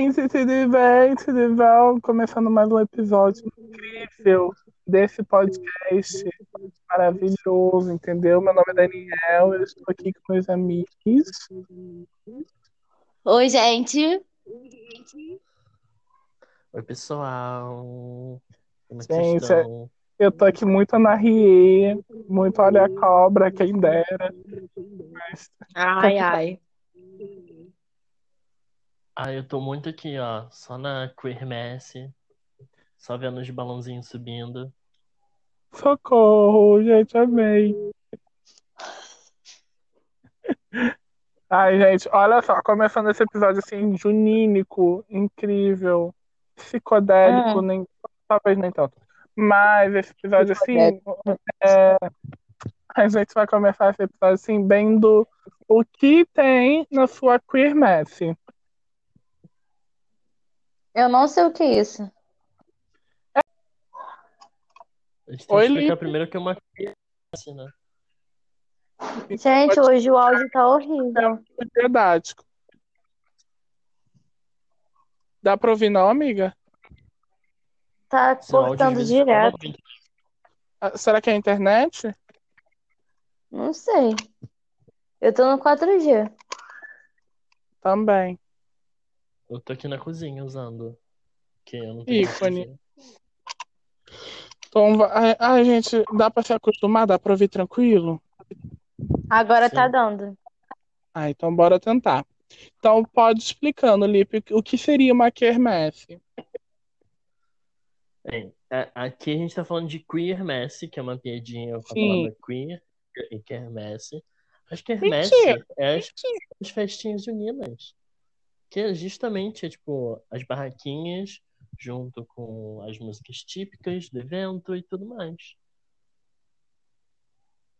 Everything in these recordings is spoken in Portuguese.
Gente, tudo bem? Tudo bom? Começando mais um episódio incrível desse podcast maravilhoso, entendeu? Meu nome é Daniel, eu estou aqui com meus amigos. Oi, gente. Oi, pessoal. Como é que Gente, vocês estão? eu tô aqui muito na Rie, muito olha a cobra, quem dera. Mas Ai, ai. Ah, eu tô muito aqui, ó, só na quermesse, só vendo os balãozinhos subindo. socorro, gente, amei. Ai, gente, olha só, começando esse episódio assim, junínico, incrível, psicodélico, Hum. nem, talvez nem tanto. Mas esse episódio assim, é, a gente vai começar esse episódio assim, bem do o que tem na sua queermesse. Eu não sei o que é isso. A gente tem Oi, que explicar Lipe. primeiro que é uma quermesse, né? Gente, hoje o áudio tá horrível. Didático. Dá pra ouvir não, amiga? Tá Seu áudio às cortando vezes fica direto. Ah, Será que é a internet? Não sei. Eu tô no 4G. Também. Eu tô aqui na cozinha usando, que eu não tenho Ícone. Então, ai, gente, dá pra se acostumar? Dá pra ouvir tranquilo? Agora tá Sim. dando. Ah, então bora tentar. Então, pode explicando, Lipe, o que seria uma quermesse? Bem, a- aqui a gente tá falando de queermesse, que é uma piadinha com a Sim. palavra queer e quermesse. As quermesse Mentira. é as, as festinhas juninas. Que é justamente, tipo, as barraquinhas junto com as músicas típicas do evento e tudo mais.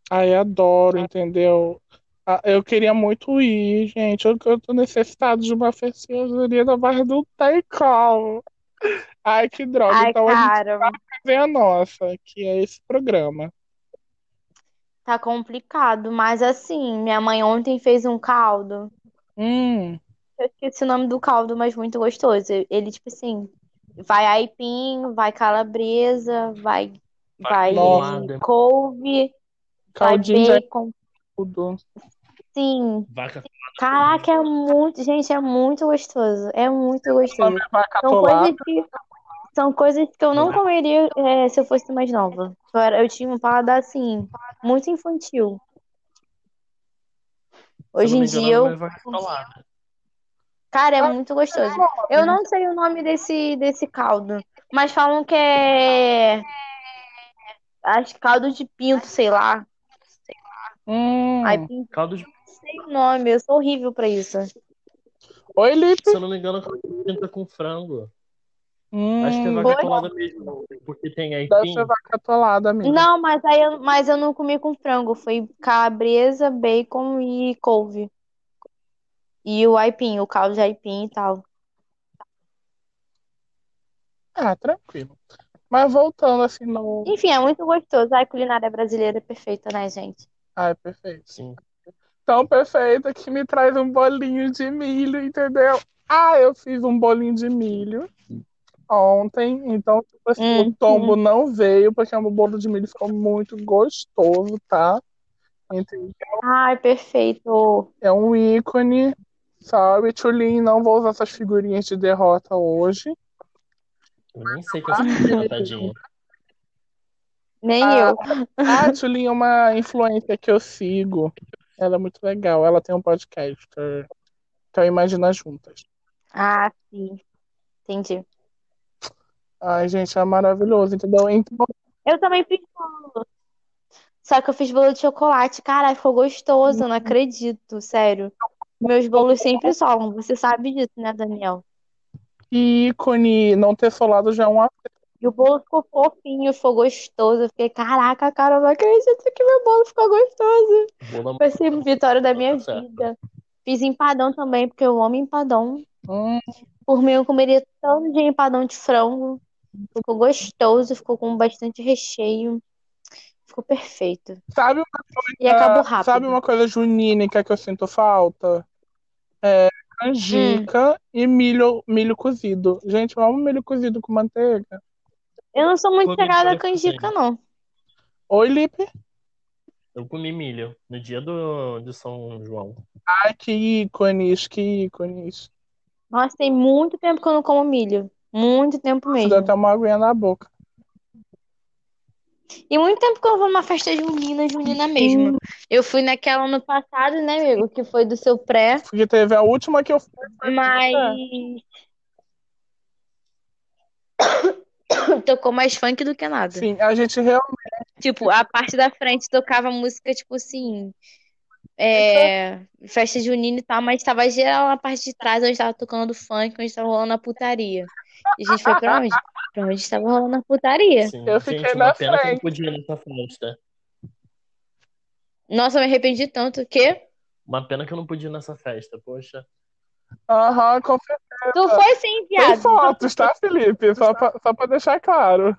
Ai, adoro, entendeu? Ah, eu queria muito ir, gente. Eu, eu tô necessitado de uma festinha junina, mas não tem como. Ai, que droga. Ai, Então a gente cara, vai fazer a nossa, que é esse programa. tá complicado. Mas assim, minha mãe ontem fez um caldo. Hum, Eu esqueci o nome do caldo, mas muito gostoso. Ele, tipo assim, vai aipim, vai calabresa, vai, vai Nossa. couve, vai caldinho de bacon. tudo. Sim. Vaca Caraca, é muito, gente, é muito gostoso. É muito gostoso. É São coisas que, são coisas que eu não comeria é, se eu fosse mais nova. Eu, era- eu tinha um paladar, assim, muito infantil. Hoje em dia, eu, Vai falar. Cara, é muito gostoso. Eu não sei o nome desse, desse caldo, mas falam que é. Acho que caldo de pinto, sei lá. Hum. Aipim, Caldo de. não sei o nome, eu sou horrível pra isso. Oi, Lipe. Se eu não me engano, caldo de pinta com frango. Acho que é Hum, vaca Oi? atolada mesmo, porque tem deve aipim. ser vaca atolada, amiga. Não, mas aí eu, mas eu não comi com frango. Foi calabresa, bacon e couve. E o aipim, o caldo de aipim e tal. Ah, tranquilo. Mas voltando assim no. Enfim, é muito gostoso. A culinária brasileira é perfeita, né, gente? Ai, perfeito. Sim. Tão perfeita que me traz um bolinho de milho, entendeu? Ah, eu fiz um bolinho de milho ontem, então tipo assim, Hum, o tombo não veio, porque o bolo de milho ficou muito gostoso, tá? Entendeu? Ai, perfeito. É um ícone. Sabe, Tchulin, não vou usar essas figurinhas de derrota hoje. Eu nem sei que essa figura, tadinha. Nem Ah, eu. A Tchulin é uma influência que eu sigo. Ela é muito legal. Ela tem um podcast. Então imagina juntas. Ah, sim. Entendi. Ai, gente, é maravilhoso, entendeu? Então, Eu também fiz bolo. Só que eu fiz bolo de chocolate. Caralho, ficou gostoso, eu não acredito, sério. Meus bolos sempre solam. Você sabe disso, né, Daniel? que ícone, não ter solado já é um E o bolo ficou fofinho, ficou gostoso. Eu fiquei, caraca, cara, eu não acredito que meu bolo ficou gostoso. Bola Vai ser a vitória da minha Tá certo. vida. Fiz empadão também, porque eu amo empadão. Hum, Por mim, eu comeria todo dia empadão de frango. Ficou gostoso, ficou com bastante recheio. Ficou perfeito. sabe, uma, E acabou rápido. sabe uma coisa junínica que eu sinto falta? É canjica e milho, milho cozido. Gente, eu amo milho cozido com manteiga. Eu não sou muito chegada a canjica, não. Oi, Lipe. Eu comi milho no dia do, de São João. Ai, que ícones, que ícones. Nossa, tem muito tempo que eu não como milho. Muito tempo Dá mesmo. até uma aguinha na boca. E muito tempo que eu vou numa festa junina, junina mesmo. Eu fui naquela ano passado, né, amigo? Que foi do seu pré. Porque teve a última que eu fui. Mas. Tocou mais funk do que nada. Sim, a gente realmente. Tipo, a parte da frente tocava música, tipo assim. É, festa junina e tal, mas tava geral na parte de trás, onde tava tocando funk, onde tava rolando a putaria. E a gente foi pra onde? Pra onde tava rolando a putaria. Sim, Eu fiquei gente, na uma pena que eu frente. não podia ir nessa festa. Nossa, eu me arrependi tanto. O quê? Uma pena que eu não podia ir nessa festa, poxa. Aham, com certeza. Tu foi sim, Tem viado. fotos, tá, Felipe? Só pra, só pra deixar claro.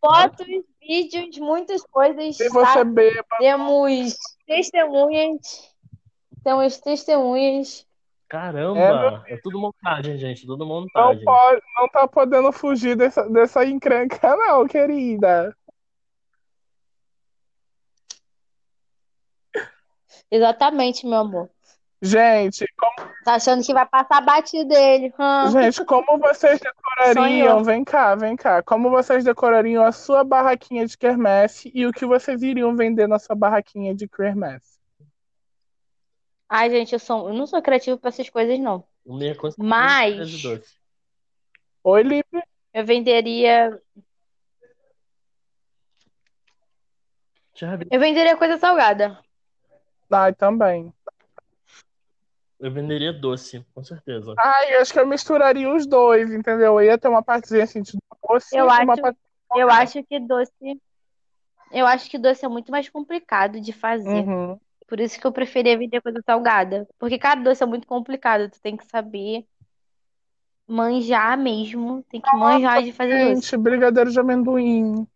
Fotos, vídeos, muitas coisas. Se tá? você beba, Temos testemunhas. Temos testemunhas. Caramba! É, tudo montagem, gente. Tudo não, montagem. pode, não tá podendo fugir dessa, dessa encrenca, não, querida. Exatamente, meu amor. Gente, como, Tá achando que vai passar batido dele. hã? gente, como vocês decorariam? Sonhou. Vem cá, vem cá. Como vocês decorariam a sua barraquinha de quermesse e o que vocês iriam vender na sua barraquinha de quermesse? Ai, gente, eu, sou, eu não sou criativo pra essas coisas, não. Meu é Mas-. Oi, Lipe. Eu venderia. Eu venderia coisa salgada. Ai, também. Eu venderia doce, com certeza. Ai, eu acho que eu misturaria os dois, entendeu? Eu ia ter uma partezinha assim de doce Eu e uma acho- parte... Eu acho que doce. Eu acho que doce é muito mais complicado de fazer. Uhum. Por isso que eu preferia vender coisa salgada. Porque cada doce é muito complicado. Tu tem que saber manjar mesmo. Tem que manjar de fazer doce. Gente, brigadeiro de amendoim.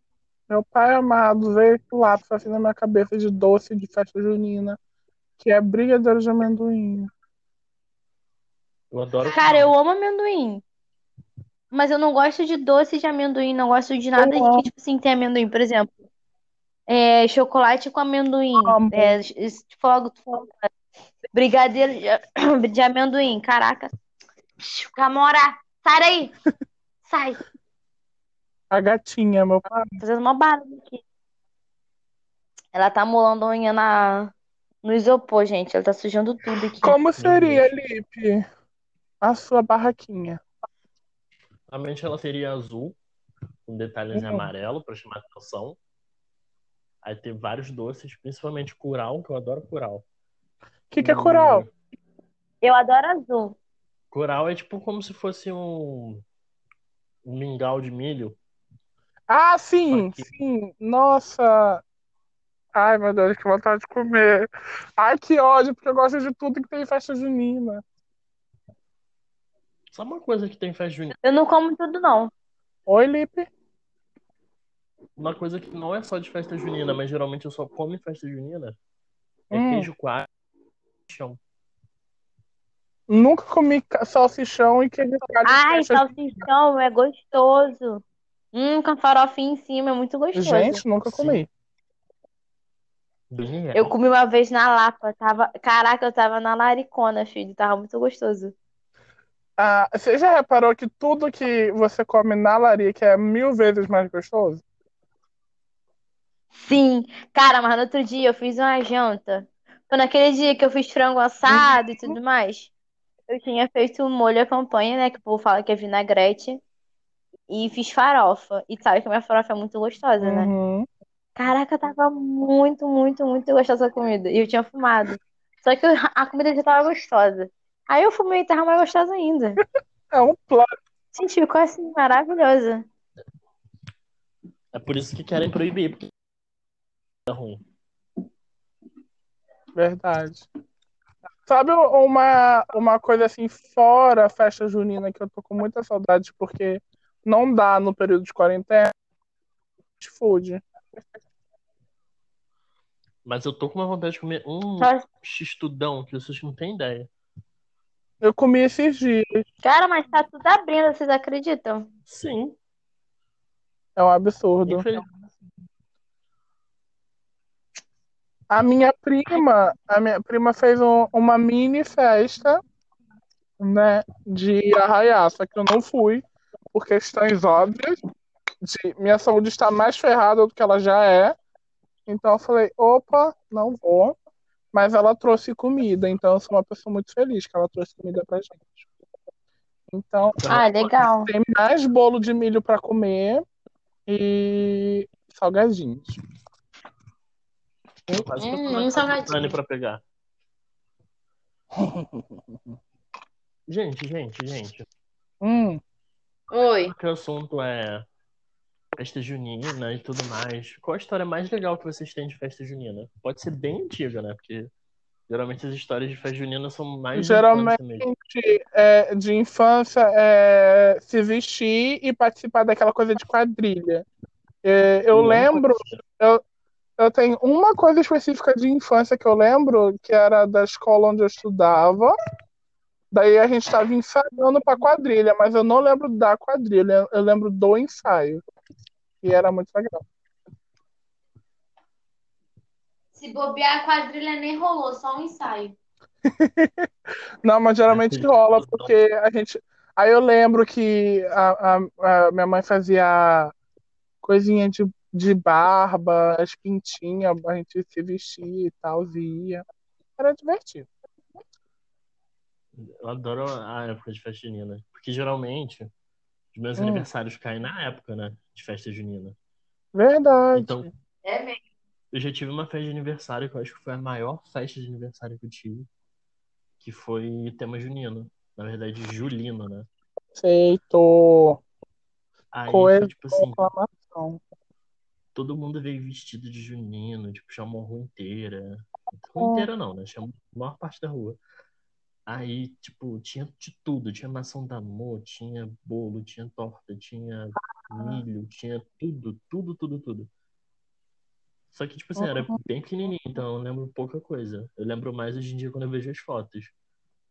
Meu pai amado veio esse lápis assim na minha cabeça de doce de festa junina, que é brigadeiro de amendoim. Eu adoro. Cara, eu amo amendoim. Mas eu não gosto de doce de amendoim. Não gosto de nada que, tipo assim, tem amendoim. Por exemplo, é, chocolate com amendoim. É, falou, tu falou, brigadeiro de, de amendoim. Caraca. Camora, sai daí. Sai. A gatinha, meu pai. Fazendo uma barulho aqui. Ela tá molando a unha na, no isopor, gente. Ela tá sujando tudo aqui. Como seria. Lipe, a sua barraquinha? A mente ela seria azul, com detalhes em Uhum. amarelo pra chamar atenção. Aí ter vários doces, principalmente curau, que eu adoro curau. O que, que é curau? Eu adoro azul. Curau é tipo como se fosse um, um mingau de milho. Ah, sim, Aqui. sim. Nossa. Ai, meu Deus, que vontade de comer. Ai, que ódio, porque eu gosto de tudo que tem em festa junina. Sabe uma coisa que tem em festa junina? Eu não como tudo, não. Oi, Lipe. Uma coisa que não é só de festa junina, mas geralmente eu só como em festa junina, é Hum. queijo coalho chão. Nunca comi salsichão e queijo coalho Ai, salsichão é gostoso. Hum, com a farofinha em cima, é muito gostoso. Gente, nunca Sim. comi. Bem real. Eu comi uma vez na Lapa, tava... Caraca, eu tava na laricona, filho, tava muito gostoso. Ah, você já reparou que tudo que você come na larica é mil vezes mais gostoso? Sim, cara, mas no outro dia eu fiz uma janta. Foi naquele dia que eu fiz frango assado e tudo mais. Eu tinha feito um molho à campanha, né? Que o povo fala que é vinagrete. E fiz farofa. E sabe que a minha farofa é muito gostosa, né? Uhum. Caraca, tava muito, muito, muito gostosa a comida. E eu tinha fumado. Só que a comida já tava gostosa. Aí eu fumei e tava mais gostosa ainda. É um plano. Gente, ficou assim, maravilhosa. É por isso que querem proibir, porque ruim. Verdade. Sabe uma, uma coisa assim, fora a festa junina, que eu tô com muita saudade, porque não dá no período de quarentena? Fast food. Mas eu tô com uma vontade de comer um x-tudão que vocês não têm ideia. Eu comi esses dias. Cara, mas tá tudo abrindo, vocês acreditam? Sim. É um absurdo. Infeliz- A minha prima, a minha prima fez um- uma mini festa, né, de arraiá, só que eu não fui por questões óbvias. De, minha saúde está mais ferrada do que ela já é. Então eu falei, opa, não vou. Mas ela trouxe comida, então eu sou uma pessoa muito feliz que ela trouxe comida pra gente. Então, Ah, legal. tem mais bolo de milho pra comer e salgadinhos. Eu quase tô Hum, um salgadinho. Pra pegar. Gente, gente, gente. Hum, Oi. Que o assunto é festa junina e tudo mais. Qual a história mais legal que vocês têm de festa junina? Pode ser bem antiga, né? Porque geralmente as histórias de festa junina são mais de Geralmente- é, de infância é se vestir e participar daquela coisa de quadrilha. É, eu Não lembro, conhecia. Eu tenho uma coisa específica de infância que eu lembro, que era da escola onde eu estudava. Daí a gente estava ensaiando para quadrilha, mas eu não lembro da quadrilha, eu lembro do ensaio. E era muito legal. Se bobear, a quadrilha nem rolou, só um ensaio. Não, mas geralmente rola, porque a gente. Aí eu lembro que a, a- a minha mãe fazia coisinha de, de barba, as pintinhas, a gente se vestia e tal, ia. Era divertido. Eu adoro a época de festa junina. Porque geralmente os meus Hum. aniversários caem na época, né? De festa junina. Verdade. Então, É mesmo. eu já tive uma festa de aniversário que eu acho que foi a maior festa de aniversário que eu tive. Que foi tema junino. Na verdade, julino, né? Aceitou. Aí Coisa foi tipo assim, Reclamação. Todo mundo veio vestido de junino, tipo, chamou a rua inteira. Rua inteira não, né? Chamou a maior parte da rua. Aí, tipo, tinha de tudo. Tinha maçã da amor, tinha bolo, tinha torta, tinha milho, tinha tudo, tudo, tudo, tudo. Só que, tipo assim, era bem pequenininho, então eu lembro pouca coisa. Eu lembro mais hoje em dia quando eu vejo as fotos.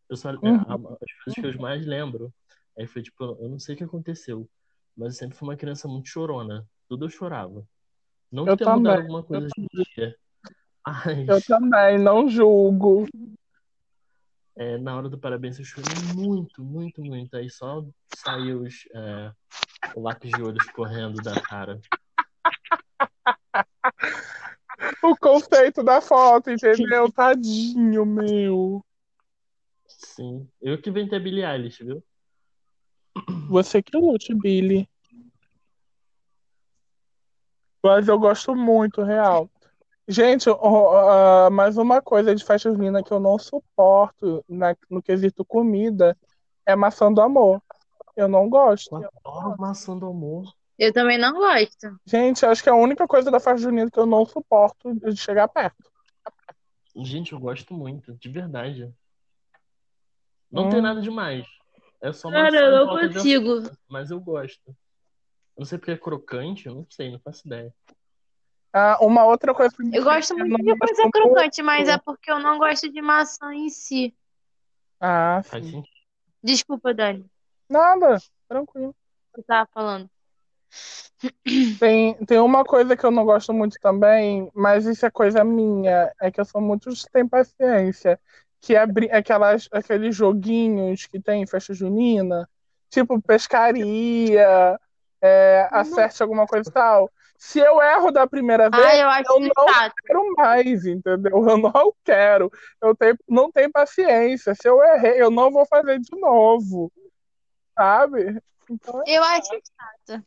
Eu só, Uhum. a- as coisas que eu mais lembro, aí foi tipo, eu não sei o que aconteceu, mas eu sempre fui uma criança muito chorona. Tudo eu chorava. Não que Eu tenha mudado também, alguma coisa hoje em dia. Mas Eu também, não julgo. é, na hora do parabéns eu chorei muito, muito, muito. Aí só saiu os, é, o lápis de olho escorrendo da cara. O conceito da foto, entendeu? Tadinho, meu. Sim. Eu que inventei a Billie Eilish, viu? Você que lute, Billy. Mas eu gosto muito, real. Gente, ó, mais uma coisa de festa junina que eu não suporto na- no quesito comida é maçã do amor. Eu não gosto. Eu adoro maçã do amor. Eu também não gosto. Gente, acho que é a única coisa da festa junina que eu não suporto de chegar perto. Gente, eu gosto muito, de verdade. Não Hum. tem nada demais. É só Cara, maçã eu não consigo. mas eu gosto. Eu não sei porque é crocante, eu não sei, não faço ideia. Ah, uma outra coisa que Eu gosto eu muito de coisa crocante, mas é porque eu não gosto de maçã em si. Ah, sim. Desculpa, Dani, Nada, tranquilo. você tava falando. Tem, tem uma coisa que eu não gosto muito também, mas isso é coisa minha, é que eu sou muito sem paciência, que é aquelas, aqueles joguinhos que tem em festa junina, tipo pescaria, é, acerte alguma coisa e tal. Se eu erro da primeira vez, Ah, eu acho eu não chato. quero mais, entendeu? Eu não quero. Eu tenho, não tenho paciência. Se eu errei, eu não vou fazer de novo, sabe? Então, Eu acho chato.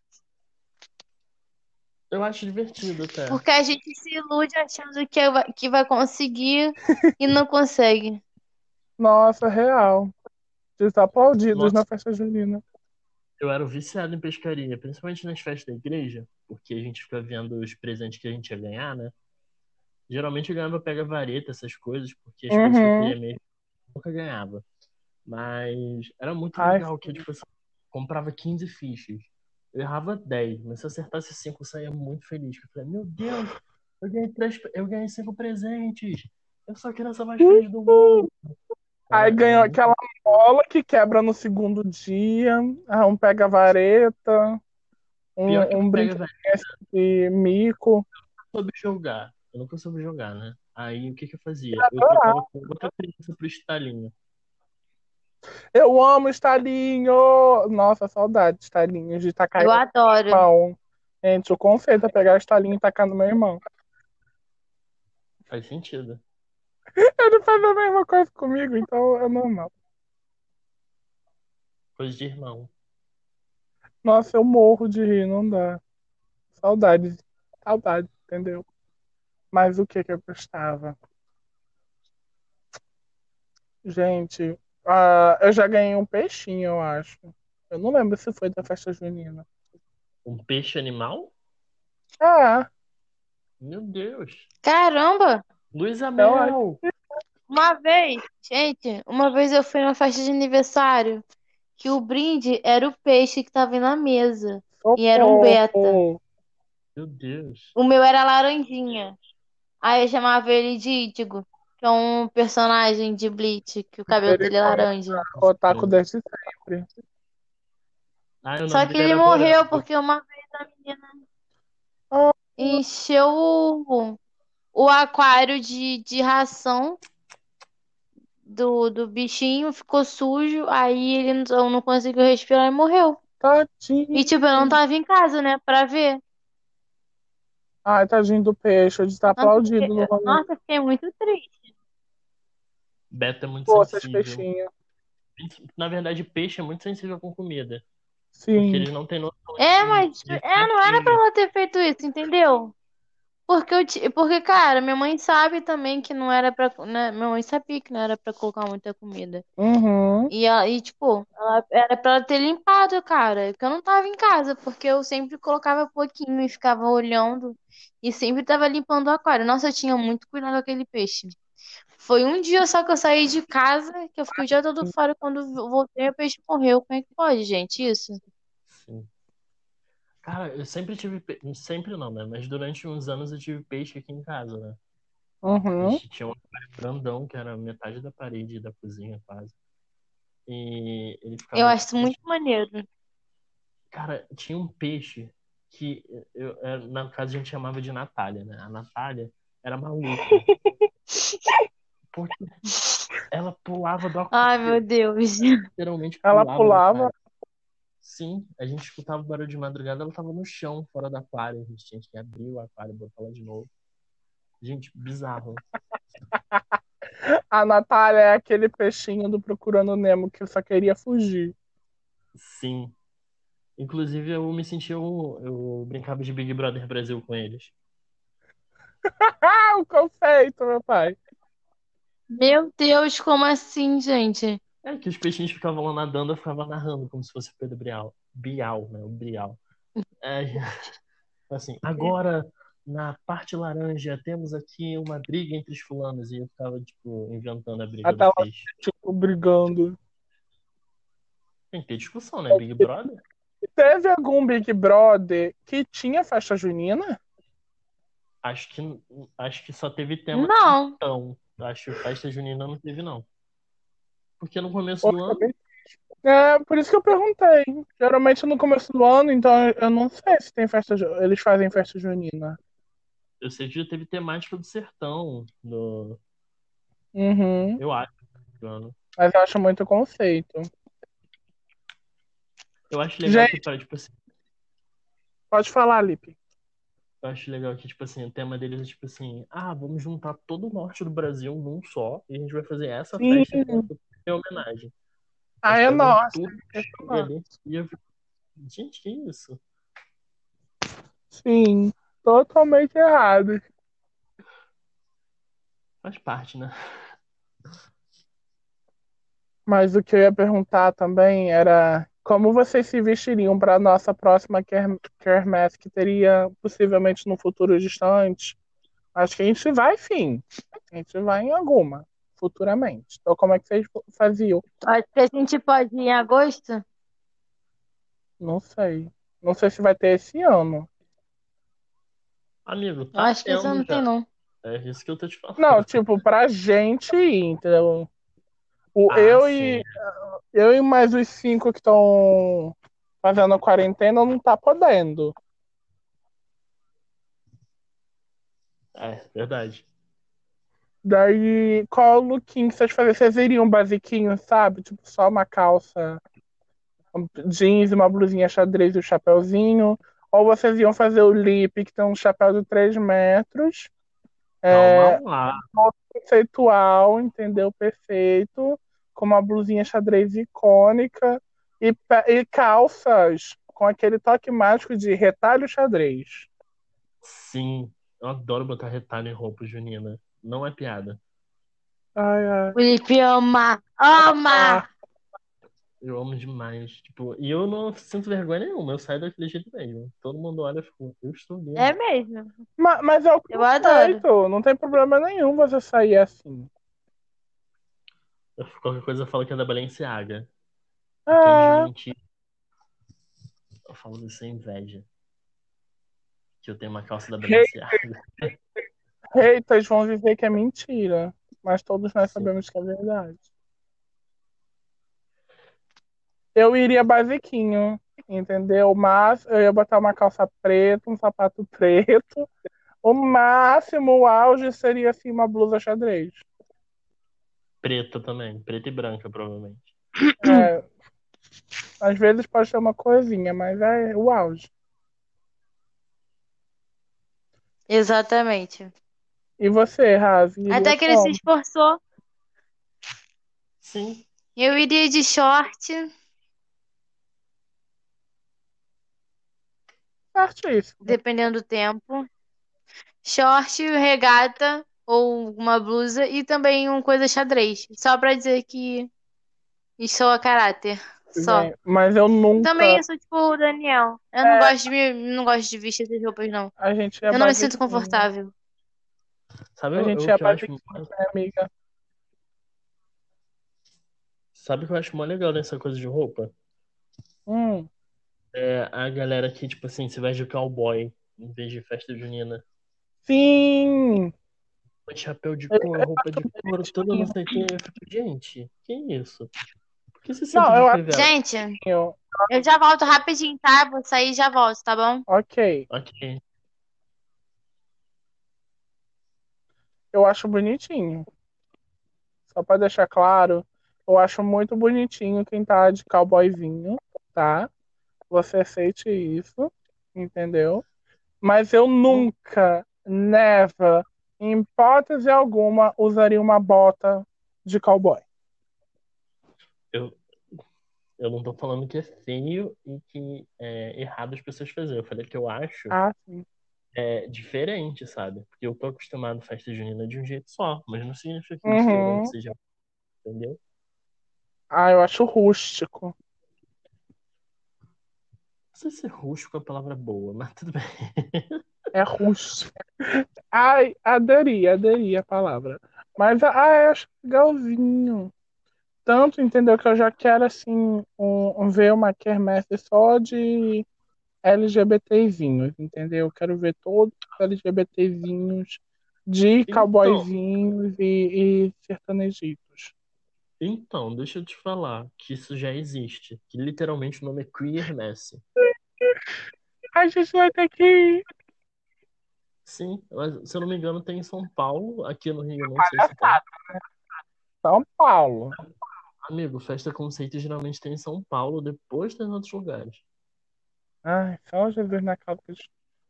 Eu acho divertido até. Porque a gente se ilude achando que vai, que vai conseguir e não consegue. nossa, real. Desaplaudidos Nossa. na festa junina. Eu era viciado em pescaria, principalmente nas festas da igreja, porque a gente fica vendo os presentes que a gente ia ganhar, né? Geralmente eu ganhava pega-vareta, essas coisas, porque as coisas que eu Uhum. queria mesmo eu nunca ganhava. Mas era muito Ai, legal, que tipo, eu comprava 15 fichas. Eu errava 10, mas se eu acertasse 5, eu saía muito feliz. Eu falei, meu Deus, eu ganhei, três, eu ganhei 5 presentes. Eu sou a criança mais feliz do mundo. Aí ganhou aquela bola que quebra no segundo dia. Ah, um pega vareta. Um, um brinquedo de mico. soube jogar. Eu nunca soube jogar, né? Aí o que que eu fazia? Eu trocava com outra criança pro estalinho. Eu amo estalinho! Nossa, saudade de estalinhos, de tacar Eu adoro. irmão. Gente, o conceito é pegar o estalinho e tacar no meu irmão. Faz sentido. Ele faz a mesma coisa comigo, então é normal. Coisa de irmão. Nossa, eu morro de rir, não dá. Saudade. Saudade, entendeu? Mas o que que eu gostava? Gente, ah, eu já ganhei um peixinho, eu acho. Eu não lembro se foi da festa junina. Um peixe animal? Ah, Meu Deus. Caramba! Luiz Eu Amel. Uma vez, gente, uma vez eu fui numa festa de aniversário que o brinde era o peixe que tava na mesa. E era um beta. Meu Deus. O meu era laranjinha. Aí eu chamava ele de Ítigo, que é um personagem de Bleach, que o cabelo dele é laranja. Otaku desde sempre. Ah, o Só que ele morreu porque uma vez a menina Oh. encheu o, o aquário de, de ração do, do bichinho, ficou sujo, aí ele não, não conseguiu respirar e morreu. Tadinho. E tipo, eu não tava em casa, né, pra ver. Ai, tadinho do peixe, de estar Nossa, aplaudido fiquei- no rolê. Nossa, fiquei muito triste. Beta é muito Pô, sensível. peixinhos. Na verdade, peixe é muito sensível com comida. Porque Sim. eles não têm noção É, de- mas de é, não era pra ela ter feito isso, entendeu? Porque, eu, porque, cara, minha mãe sabe também que não era pra. Né, minha mãe sabia que não era pra colocar muita comida. Uhum. E, ela- e tipo, ela, era pra ela ter limpado, cara. Porque eu não tava em casa, porque eu sempre colocava pouquinho e ficava olhando. E sempre tava limpando o aquário. Nossa, eu tinha muito cuidado com aquele peixe. Foi um dia só que eu saí de casa, que eu fiquei o dia todo fora. Quando voltei, o peixe morreu. Como é que pode, gente, isso? Cara, eu sempre tive. pe- Sempre não, né? Mas durante uns anos eu tive peixe aqui em casa, né? A Uhum. gente tinha um grandão, que era metade da parede da cozinha, quase. E ele ficava. Eu acho isso muito maneiro. Cara, tinha um peixe que eu, é, na casa a gente chamava de Natália, né? A Natália era maluca. Porque ela pulava do Ai, aquário, meu Deus. literalmente Ela pulava do pulava. Sim, a gente escutava o barulho de madrugada, ela tava no chão, fora do aquário. A gente tinha que abrir o aquário e botar ela de novo. Gente, bizarro. A Natália é aquele peixinho do Procurando Nemo que só queria fugir. Sim. Inclusive, eu me sentia. um- Eu brincava de Big Brother Brasil com eles. O conceito, meu pai. Meu Deus, como assim, gente? É que os peixinhos ficavam lá nadando, eu ficava narrando como se fosse o Pedro Bial. Bial, né? O Bial. É, assim, agora na parte laranja temos aqui uma briga entre os fulanos. E eu ficava, tipo, inventando a briga Até do ela- peixe. Tipo, brigando. Tem que ter discussão, né? Big Brother? Teve algum Big Brother que tinha festa junina? Acho que, acho que só teve tema Não. então. Acho que festa junina não teve, não. Porque no começo do ano. É, por isso que eu perguntei. Geralmente no começo do ano, então eu não sei se tem festa. Eles fazem festa junina. Eu sei que já teve temática do sertão. No, Uhum. eu acho. do. Mas eu acho muito conceito. Eu acho legal Gente. que, pra, tipo assim, Pode falar, Lipe. eu acho legal que, tipo assim, o tema deles é tipo assim, ah, vamos juntar todo o norte do Brasil num só, e a gente vai fazer essa Sim. festa em homenagem. Ah, é pegam nossa. gente, que isso? Sim, totalmente errado. Faz parte, né? Mas o que eu ia perguntar também era como vocês se vestiriam para a nossa próxima quermesse que teria possivelmente no futuro distante. Acho que a gente vai, sim. A gente vai em alguma, futuramente. Então, como é que vocês faziam? Acho que a gente pode ir em agosto. Não sei. Não sei se vai ter esse ano. Amigo, tá acho que esse ano não tem, não. É isso que eu tô te falando. Não, tipo, pra gente ir, entendeu? O, Ah, eu, sim. e, eu e mais os cinco que estão fazendo a quarentena não tá podendo. É, verdade. Daí, qual o lookinho que vocês fazem? Vocês iriam basiquinho, sabe? Tipo, só uma calça um jeans, uma blusinha xadrez e o chapéuzinho. Ou vocês iam fazer o lip, que tem um chapéu de 3 metros. É, conceitual, entendeu? Perfeito. Com uma blusinha xadrez icônica. E, e calças com aquele toque mágico de retalho xadrez. Sim, eu adoro botar retalho em roupa junina. Não é piada. Ai, ai. Felipe ama! Ama! Eu amo demais. Tipo, e eu não sinto vergonha nenhuma. Eu saio daquele jeito mesmo. Todo mundo olha e fica, eu estou lindo. É mesmo. Ma- Mas é o Eu adoro. conceito. Não tem problema nenhum você sair assim. Eu- Qualquer coisa eu falo que é da Balenciaga. Aquele mentira. Eu falo isso sem inveja. Que eu tenho uma calça da Balenciaga. haters vão dizer que é mentira. Mas todos nós sabemos que é verdade. Eu iria basiquinho, entendeu? Mas eu ia botar uma calça preta, um sapato preto. O máximo, o auge seria assim uma blusa xadrez. Preta também. Preta e branca, provavelmente. É, às vezes pode ser uma coisinha, mas é o auge. Exatamente. E você, iria Até que ele se como? esforçou. Sim. Eu iria de short. Certíssimo. dependendo do tempo. Short, regata ou uma blusa e também uma coisa xadrez. Só pra dizer que estou a caráter. Só. Bem, Mas eu nunca. Também eu sou tipo o Daniel. Eu não gosto de me, não gosto de vestir essas roupas, não. A gente é Eu não me sinto confortável. Sabe A o, gente o é que eu acho, né, amiga? sabe o que eu acho mó legal nessa coisa de roupa? Hum, É a galera que, tipo assim, se veste de cowboy em vez de festa junina. sim! Com chapéu de couro, roupa de couro, toda não sei o que. Eu fico, gente, que isso? Por que você se Não, eu? Gente, Eu- eu já volto rapidinho, tá? Vou sair e já volto, tá bom? Ok. Ok. Eu acho bonitinho. Só pra deixar claro, eu acho muito bonitinho quem tá de cowboyzinho, tá? Você aceite isso, entendeu? Mas eu nunca, never, em hipótese alguma, usaria uma bota de cowboy. Eu, eu não tô falando que é feio e que é errado as pessoas fazerem. Eu falei que eu acho Ah, sim. É diferente, sabe? Porque eu tô acostumado a festa junina de um jeito só, mas não significa que Uhum. diferente seja. Entendeu? Ah, eu acho rústico. Não sei se rústico é a palavra boa, mas tudo bem. É rústico. Ai, aderi, aderi a palavra. Mas, ah, eu acho legalzinho. Tanto, entendeu, que eu já quero, assim, um, um- ver uma quermesse só de LGBTzinhos, entendeu? Eu quero ver todos os LGBTzinhos de Então. cowboyzinhos e, e sertanejitos. Então, deixa eu te falar que isso já existe. Que literalmente o nome é Queer Messe. A gente vai ter que ir. Sim, mas se eu não me engano, tem em São Paulo, aqui no Rio, não sei se tem. São Paulo. Amigo, festa conceito geralmente tem em São Paulo, depois tem em outros lugares. Ai, só Jesus na causa. que-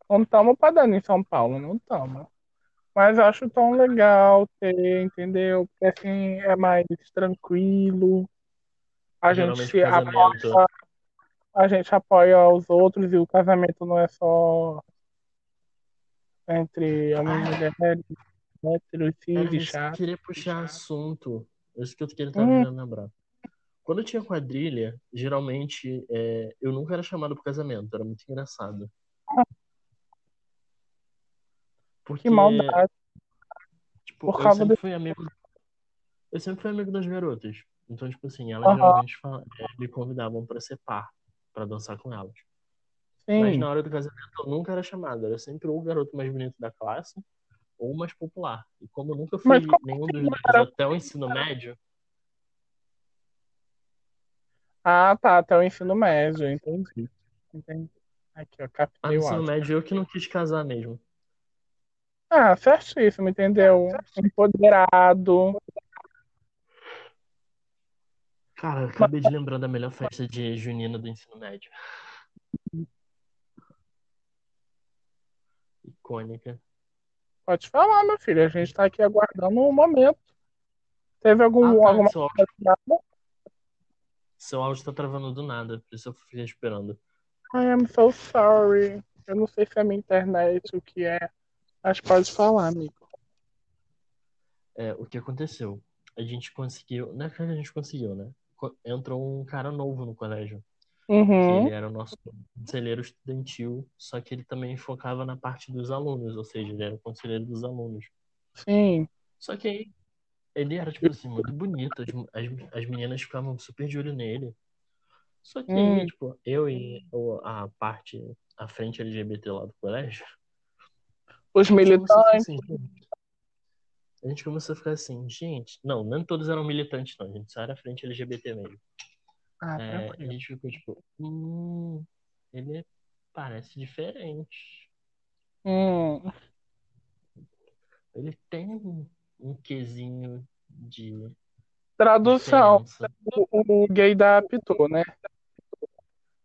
Não estamos dano em São Paulo, não estamos. Mas eu acho tão legal ter, entendeu? Porque assim é mais tranquilo. A Geralmente gente casamento. apoia, a gente apoia os outros e o casamento não é só entre homem e mulher, héteros, cis É, e chato. eu queria puxar assunto. Isso que eu queria estar Hum. querendo lembrar. Quando eu tinha quadrilha, geralmente é, eu nunca era chamado pro casamento, era muito engraçado. Porque, Que maldade. tipo, Por eu sempre de- fui amigo. Eu sempre fui amigo das garotas. Então, tipo assim, elas Aham. geralmente é, me convidavam pra ser par, pra dançar com elas. Mas Sim. na hora do casamento eu nunca era chamado, era sempre ou o garoto mais bonito da classe ou o mais popular. E como eu nunca fui Mas nenhum dos dois até o ensino médio, Ah, tá, até o ensino médio, entendi. Entendi. Aqui, ó, Ah, captei o ensino médio eu que não quis casar mesmo. Ah, certíssimo, entendeu? Empoderado. Cara, eu acabei de lembrar da melhor festa de junina do ensino médio. Icônica. Pode falar, meu filho. A gente tá aqui aguardando um momento. Teve algum, Ah, tá, alguma coisa? Seu áudio tá travando do nada, por isso eu fiquei esperando. I am so sorry. Eu não sei se é minha internet, o que é. Mas pode falar, amigo. É, o que aconteceu? A gente conseguiu. Não é que a gente conseguiu, né? Entrou um cara novo no colégio. Uhum. ele era o nosso conselheiro estudantil, só que ele também focava na parte dos alunos, ou seja, ele era o conselheiro dos alunos. Sim. Só que aí ele era, tipo assim, muito bonito, as, as, as meninas ficavam super de olho nele. Só que Hum. tipo, eu e a parte, a frente LGBT lá do colégio, Os militantes. assim. A gente começou a ficar assim, gente. Não, nem todos eram militantes, não. A gente só era frente LGBT mesmo. Ah, É, a gente ficou tipo, hum, ele parece diferente. Hum. Ele tem um, quesinho de Tradução. O, o gay da apitou, né?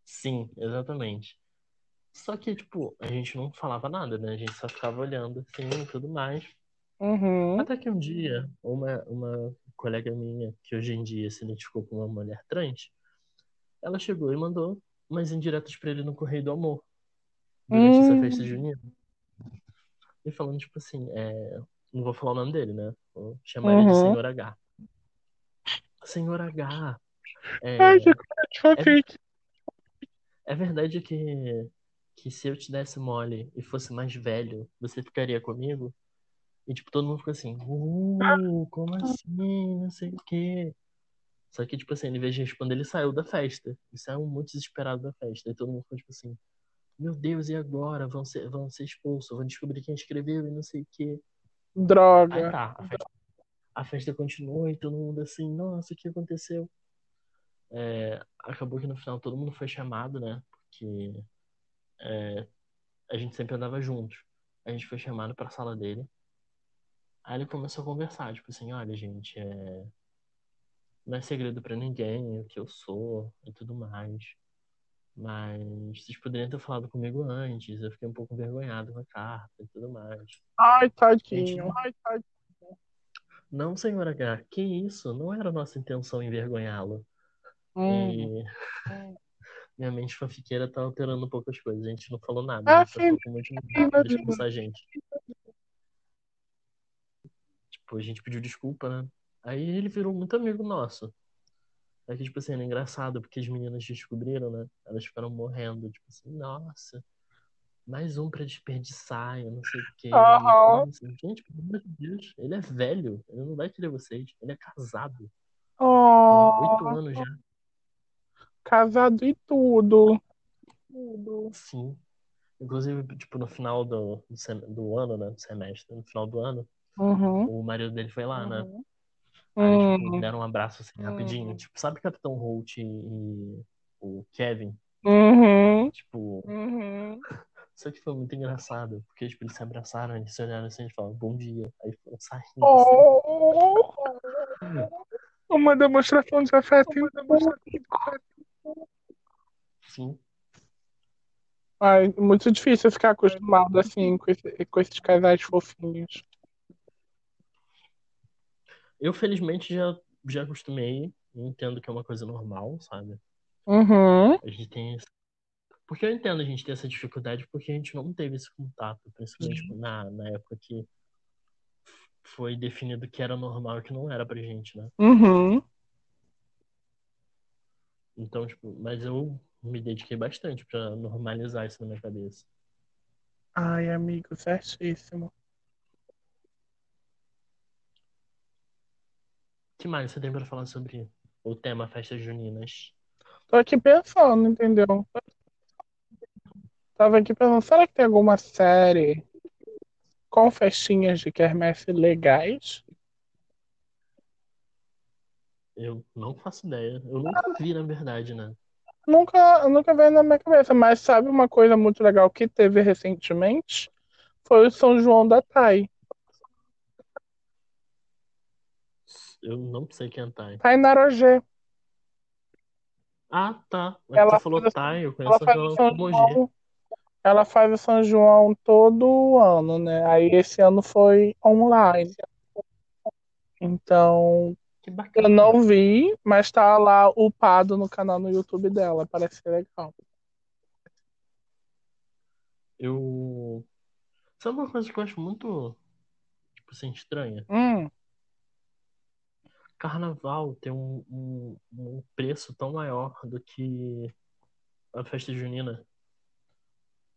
Sim, exatamente. Só que, tipo, a gente não falava nada, né? A gente só ficava olhando assim e tudo mais. Uhum. Até que um dia, uma, uma colega minha, que hoje em dia se identificou como uma mulher trans, ela chegou e mandou umas indiretas pra ele no Correio do Amor, durante essa festa Hum. junina. E falando, tipo assim, é... não vou falar o nome dele, né? Vou chamar ele de Uhum. Senhor H. Senhor H, é, Ai, é, é verdade que, que se eu te desse mole e fosse mais velho, você ficaria comigo? E, tipo, todo mundo ficou assim, uh, como assim? Não sei o quê. Só que, tipo assim, em vez de responder, ele saiu da festa. Ele saiu muito desesperado da festa. E todo mundo ficou, tipo assim, meu Deus, e agora? Vão ser, vão ser expulsos, vão descobrir quem escreveu e não sei o quê. Aí Droga. tá, a festa, a festa continuou e todo mundo assim, nossa, o que aconteceu? É, acabou que no final todo mundo foi chamado, né? Porque é, a gente sempre andava juntos. A gente foi chamado pra sala dele. Aí ele começou a conversar, tipo assim, olha, gente, é... não é segredo pra ninguém o que eu sou e tudo mais. Mas vocês poderiam ter falado comigo antes. Eu fiquei um pouco envergonhado com a carta e tudo mais. Ai, A gente tadinho. não. Senhor H, que isso? Não era nossa intenção envergonhá-lo. Hum. E minha mente fanfiqueira tá alterando um pouco as coisas. A gente não falou nada, Ah, só sim, ficou com muito de a gente. Tipo, a gente pediu desculpa, né? Aí ele virou muito amigo nosso. Aí que, tipo assim, era engraçado, porque as meninas descobriram, né? Elas ficaram morrendo, tipo assim, nossa, mais um pra desperdiçar, eu não sei o quê. Falando assim, gente, pelo amor de Deus, ele é velho, ele não vai querer vocês, ele é casado, tem oito Oh, anos já. casado e tudo. Sim. Inclusive, tipo, no final do, do, sem- do ano, né? Do semestre, no final do ano, Uhum. o marido dele foi lá, né? Aí, tipo, Hum. deram um abraço assim rapidinho. Tipo, sabe Capitão Holt e o Kevin? Uhum. Tipo, Uhum. só que foi muito engraçado, porque, tipo, eles se abraçaram, eles se olharam assim e falaram, bom dia. Aí foram saindo assim. Oh, uma demonstração de afeto público. Sim. Ai, muito difícil ficar acostumado assim com, esse- com esses casais fofinhos. Eu, felizmente, já, já acostumei. Entendo que é uma coisa normal, sabe? Uhum. A gente tem esse... Porque eu entendo a gente ter essa dificuldade porque a gente não teve esse contato, principalmente tipo, na, na época que foi definido que era normal e que não era pra gente, né? Uhum. Então, tipo, mas eu me dediquei bastante pra normalizar isso na minha cabeça. Ai, amigo, certíssimo. Que mais você tem pra falar sobre o tema festas juninas? Tô aqui pensando, entendeu? Tava aqui pensando, será que tem alguma série com festinhas de quermesse legais? Eu não faço ideia. Eu nunca vi, na verdade, né? Nunca, nunca veio na minha cabeça, mas sabe uma coisa muito legal que teve recentemente? Foi o São João da Thay. Eu não sei quem é Thay. Thay Narogê. Ah, tá. Mas Ela falou faz- Thay, eu Ela conheço o aquela. Ela faz o São João todo ano, né? Aí esse ano foi online. Então, Que eu não vi, mas tá lá upado no canal no YouTube dela. Parece ser legal. Eu. Sabe uma coisa que eu acho muito, tipo assim, estranha? Hum, Carnaval tem um, um, um preço tão maior do que a festa junina.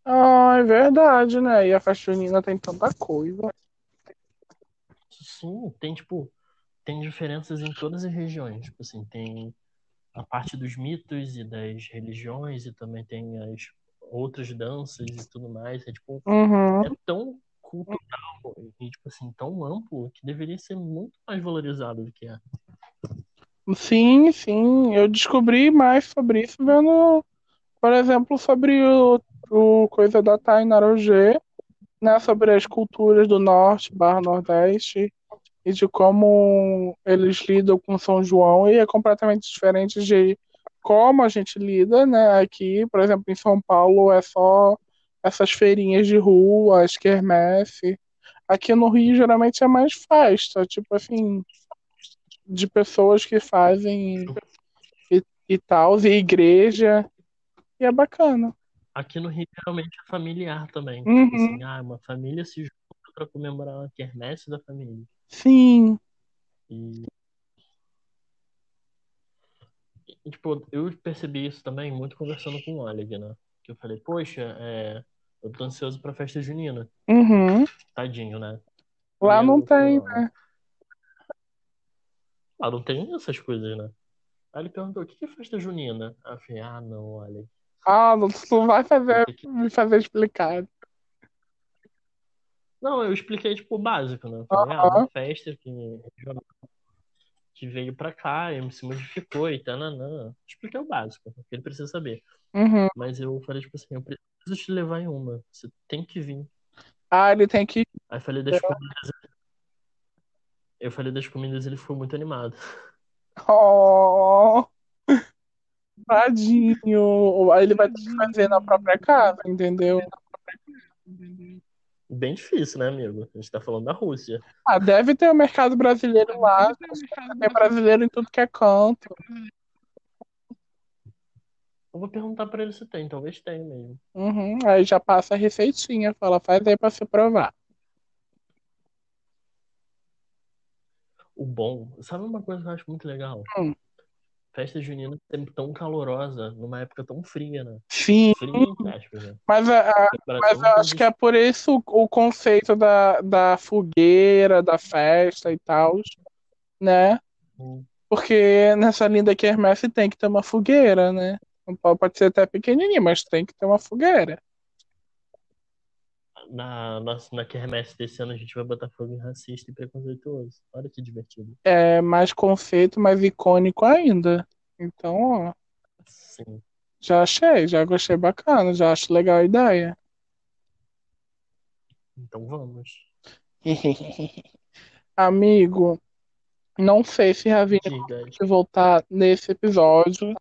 ah, é verdade, né? E a festa junina tem tanta coisa. Sim, tem tipo, tem diferenças em todas as regiões. Tipo assim, tem a parte dos mitos e das religiões e também tem as outras danças e tudo mais. É tipo, Uhum. é tão cultural e tipo assim, tão amplo que deveria ser muito mais valorizado do que é. Sim, sim. Eu descobri mais sobre isso vendo, por exemplo, sobre o, o coisa da Thay Narogê, né? Sobre as culturas do norte barra nordeste e de como eles lidam com São João e é completamente diferente de como a gente lida, né? Aqui, por exemplo, em São Paulo é só essas feirinhas de rua, as quermesse. Aqui no Rio geralmente é mais festa, tipo assim, de pessoas que fazem e, e tal, e igreja. E é bacana. Aqui no Rio realmente é familiar também. Uhum. Tipo assim, ah, uma família se junta para comemorar a quermesse da família. Sim. E... e, tipo, eu percebi isso também muito conversando com o Oleg, né? Que eu falei, poxa, é... eu tô ansioso pra festa junina. Uhum. Tadinho, né? Lá E não eu tem, falei, né? Ah, não tem essas coisas, né? Aí ele perguntou, o que é festa junina? Aí eu falei, ah, não, Oleg. Ah, não, tu vai fazer, que- me fazer explicar. Não, eu expliquei, tipo, o básico, né? Eu falei, ah, uma festa que, que veio pra cá e se modificou e tananã. Expliquei o básico, que ele precisa saber. Uhum. Mas eu falei, tipo assim, eu preciso te levar em uma. Você tem que vir. Ah, ele tem que. Aí falei das comidas. Eu falei das comidas ele ficou muito animado. Oh, tadinho. Aí ele vai ter que fazer na própria casa, entendeu? Bem difícil, né, amigo? A gente tá falando da Rússia. Ah, deve ter o mercado brasileiro lá. Tem brasileiro em tudo que é canto. Eu vou perguntar pra ele se tem, talvez tenha mesmo. Uhum. Aí já passa a receitinha, fala, faz aí pra você provar. O bom, sabe uma coisa que eu acho muito legal? Hum. Festa junina sempre tão calorosa, numa época tão fria, né? Sim, Fria, aspas, né? mas, a, a- mas eu acho que é por isso o, o conceito da, da fogueira, da festa e tal, né? Hum. Porque nessa linda quermesse tem que ter uma fogueira, né? Pode pode ser até pequenininha, mas tem que ter uma fogueira. Na, na, na quermesse desse ano a gente vai botar fogo em racista e preconceituoso. Olha que divertido. É mais conceito, mais icônico ainda. Então, ó, Sim. já achei, já gostei bacana, já acho legal a ideia. Então vamos. Amigo, não sei se Ravine vai voltar nesse episódio.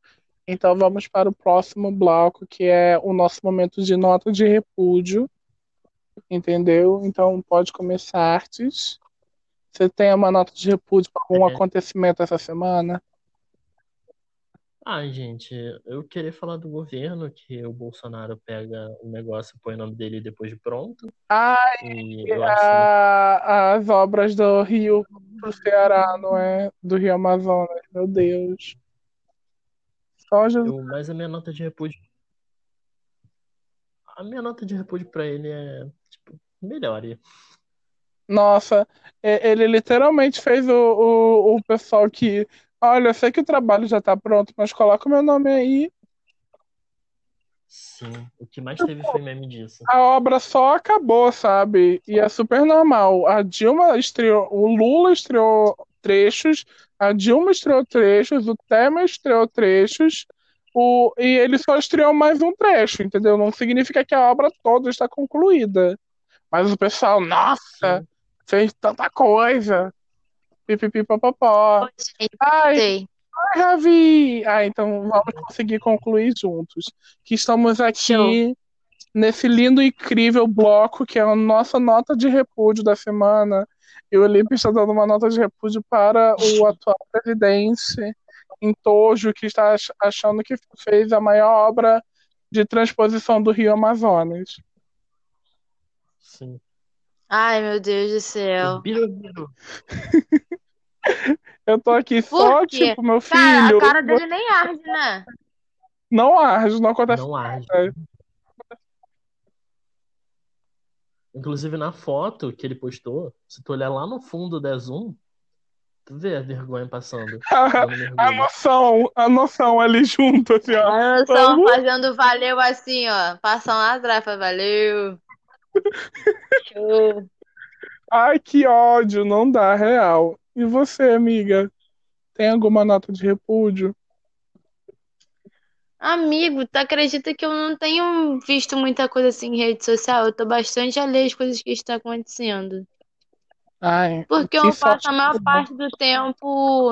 Então vamos para o próximo bloco, que é o nosso momento de nota de repúdio. Entendeu? Então pode começar artes. Você tem uma nota de repúdio para algum É. acontecimento essa semana? Ai, gente, eu queria falar do governo, que o Bolsonaro pega o negócio e põe o nome dele depois de pronto. Ah, E eu acho. a- as obras do Rio pro Ceará, não é? Do Rio Amazonas. Meu Deus. Jesus. Eu, mas a minha nota de repúdio. A minha nota de repúdio pra ele é, tipo, melhore. Nossa, ele literalmente fez o, o, o pessoal que. Olha, eu sei que o trabalho já tá pronto, mas coloca o meu nome aí. Sim, o que mais teve foi meme disso. A obra só acabou, sabe? E é super normal. A Dilma estreou, o Lula estreou trechos, a Dilma estreou trechos, o Temer estreou trechos, o, e ele só estreou mais um trecho, entendeu? Não significa que a obra toda está concluída. Mas o pessoal, nossa, Sim. fez tanta coisa. Pipipi, popopó. Ai, ai, Ravi! Ah, então vamos conseguir concluir juntos. Que estamos aqui Show. nesse lindo e incrível bloco que é a nossa nota de repúdio da semana. E o Olipe está dando uma nota de repúdio para o atual presidente em Tojo, que está ach- achando que fez a maior obra de transposição do Rio Amazonas. Sim. Ai, meu Deus do céu. Eu tô aqui Por só, quê? tipo, meu Cara, filho. a cara dele nem arde, né? Não arde, não acontece Não arde. nada. Inclusive na foto que ele postou, se tu olhar lá no fundo da zoom, tu vê a vergonha passando. A, noção, a noção ali junto, assim, ó. A noção Vamos. fazendo valeu assim, ó. Passam lá atrás, valeu. Show. Ai, que ódio, não dá, real. E você, amiga? Tem alguma nota de repúdio? Amigo, tu acredita que eu não tenho visto muita coisa assim em rede social? Eu tô bastante alheia às coisas que estão acontecendo. Ai, Porque que eu passo sorte a maior parte do tempo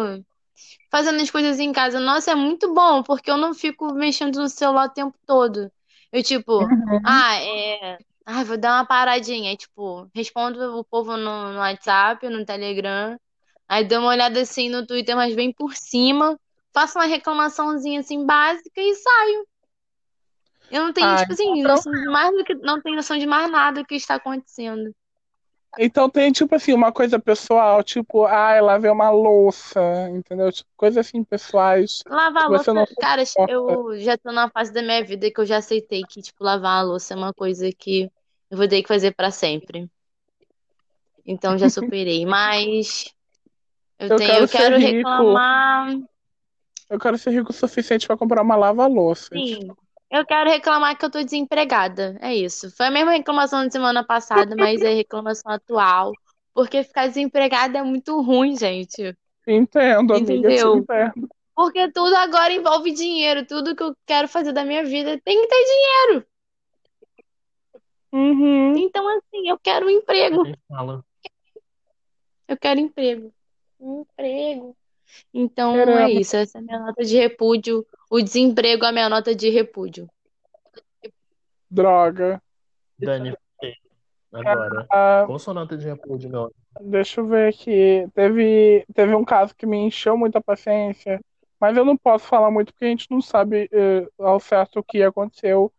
fazendo as coisas em casa. Nossa, é muito bom, porque eu não fico mexendo no celular o tempo todo. Eu, tipo, Uhum. ah, é. Ai, vou dar uma paradinha. Aí, tipo, respondo o povo no, no WhatsApp, no Telegram. Aí dou uma olhada assim no Twitter, mas bem por cima. Faço uma reclamaçãozinha assim básica e saio. Eu não tenho, Ai, tipo assim, então noção de mais do que, não tenho noção de mais nada que está acontecendo. Então tem, tipo assim, uma coisa pessoal, tipo, ai, lavei uma louça, entendeu? Tipo, coisas assim pessoais Lavar a louça, não cara, eu já tô numa fase da minha vida que eu já aceitei que, tipo, lavar a louça é uma coisa que eu vou ter que fazer pra sempre. Então já superei. Mas eu Eu tenho, quero eu quero rico. Eu quero ser rico o suficiente pra comprar uma lava-louças. Sim, eu quero reclamar que eu tô desempregada. É isso. Foi a mesma reclamação de semana passada, mas é reclamação atual. Porque ficar desempregada é muito ruim, gente. Entendo, amiga, te Entendeu? entendo. Porque tudo agora envolve dinheiro. Tudo que eu quero fazer da minha vida tem que ter dinheiro. Uhum. Então, assim, eu quero um emprego. Eu quero emprego. Um emprego. Então é Queremos. isso. Essa é a minha nota de repúdio. O desemprego é a minha nota de repúdio. Droga. Dani, agora. Ah, Qual sua nota de repúdio, meu? deixa eu ver aqui. Teve, teve um caso que me encheu muita paciência, mas eu não posso falar muito porque a gente não sabe eh, ao certo o que aconteceu.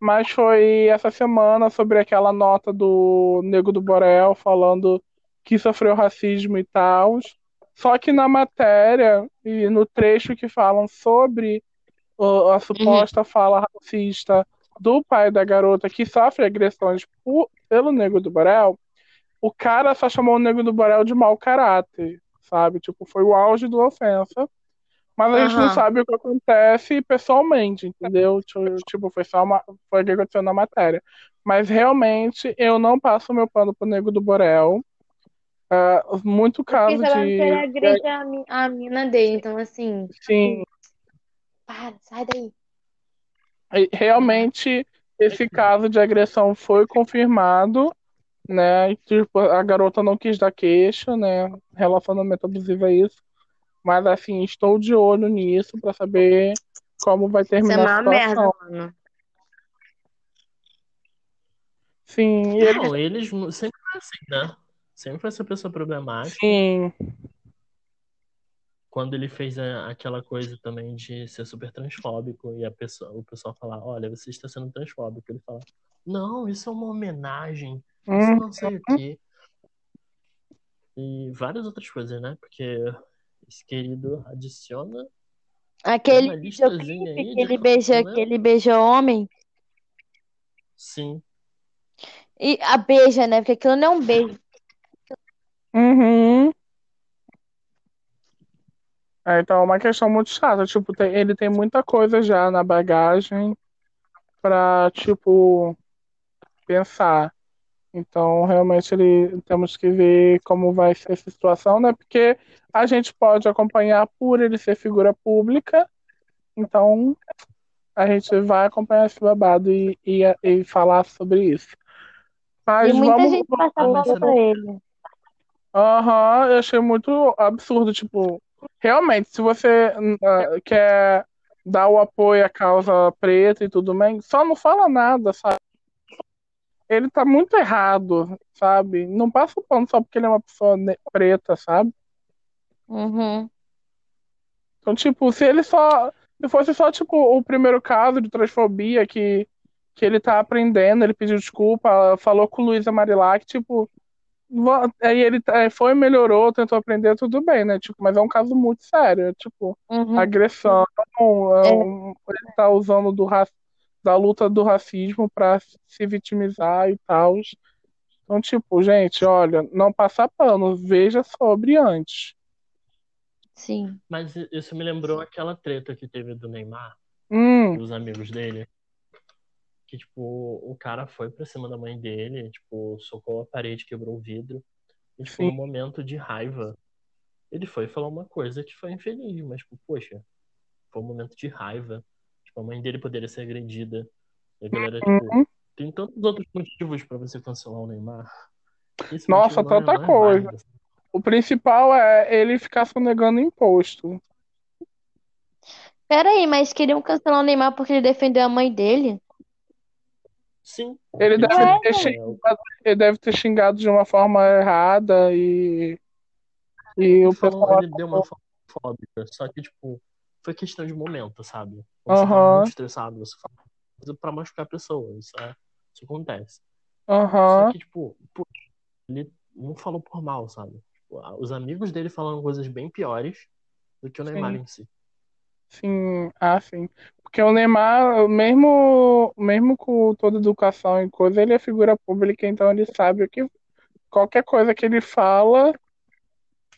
Mas foi essa semana sobre aquela nota do Nego do Borel falando que sofreu racismo e tal. Só que na matéria e no trecho que falam sobre o- a suposta fala racista do pai da garota que sofre agressões por- pelo Nego do Borel, o cara só chamou o Nego do Borel de mau caráter, sabe? Tipo, foi o auge da ofensa. Mas a gente não sabe o que acontece pessoalmente, entendeu? Tipo, Tipo, foi só uma, foi o que aconteceu na matéria. Mas realmente eu não passo meu pano pro Nego do Borel. Ah, muito Porque caso que ele de. agride a, mi- a mina dele. Então, assim, Sim, para, sai daí. realmente esse caso de agressão foi confirmado, né? Tipo, a garota não quis dar queixa, né? Relacionamento abusivo é isso. Mas assim, estou de olho nisso pra saber como vai Isso é terminar a uma merda, situação. mano. Sim, Não, eles mu- sempre foi assim, né? Sempre foi essa pessoa problemática. Sim, Quando ele fez a- aquela coisa também de ser super transfóbico e a pessoa, o pessoal falar, olha, você está sendo transfóbico. Ele fala, não, isso é uma homenagem, isso Hum, não sei o quê. E várias outras coisas, né? Porque esse querido adiciona Aquele uma listazinha videoclipe que ele beija, né? que ele beija homem. Sim. E a beija, né? Porque aquilo não é um beijo. Uhum. É, então é uma questão muito chata. Tipo, tem- ele tem muita coisa já na bagagem pra, tipo, pensar. Então, realmente, ele, temos que ver como vai ser essa situação, né? Porque a gente pode acompanhar por ele ser figura pública, então a gente vai acompanhar esse babado e, e, e falar sobre isso. Mas E muita vamos. gente passa a bola pra ele. Aham, eu achei muito absurdo, tipo, realmente, se você ah, quer dar o apoio à causa preta e tudo bem, só não fala nada, sabe? Ele tá muito errado, sabe? Não passa o pano só porque ele é uma pessoa preta, sabe? Uhum. Então, tipo, se ele só. Se fosse só, tipo, o primeiro caso de transfobia que, que ele tá aprendendo, ele pediu desculpa, falou com o Luísa Marilac, tipo. Aí ele tá- foi, melhorou, tentou aprender, tudo bem, né? Tipo, mas é um caso muito sério. é, Tipo, Uhum. agressão, é um- ele tá usando do, ra- da luta do racismo pra se vitimizar e tal. Então, tipo, gente, olha, não passa pano, veja sobre antes. Sim. Mas isso me lembrou aquela treta que teve do Neymar, Hum, dos amigos dele. Que, tipo, o cara foi pra cima da mãe dele, tipo, socou a parede, quebrou o vidro. E, tipo, Sim. no momento de raiva, ele foi falar uma coisa que foi infeliz, mas, tipo, poxa, foi um momento de raiva. Tipo, a mãe dele poderia ser agredida. E a galera, tipo, Uhum. tem tantos outros motivos pra você cancelar o Neymar. Esse Nossa, tanta não é coisa. válido. O principal é ele ficar sonegando imposto. Pera aí, mas queriam cancelar o Neymar porque ele defendeu a mãe dele? Sim. Ele deve, tipo, ter é, xingado, ele deve ter xingado de uma forma errada e, e Ele, o falou, pessoal. ele deu uma forma fóbica, só que, tipo, foi questão de momento, sabe? Quando você tá muito estressado, você fala coisa pra machucar a pessoa, isso, é, isso acontece. Só que, tipo, pô, ele não falou por mal, sabe? Tipo, os amigos dele falaram coisas bem piores do que o Neymar sim, em si. Sim, ah, sim. Porque o Neymar, mesmo, mesmo com toda educação e coisa, ele é figura pública, então ele sabe que qualquer coisa que ele fala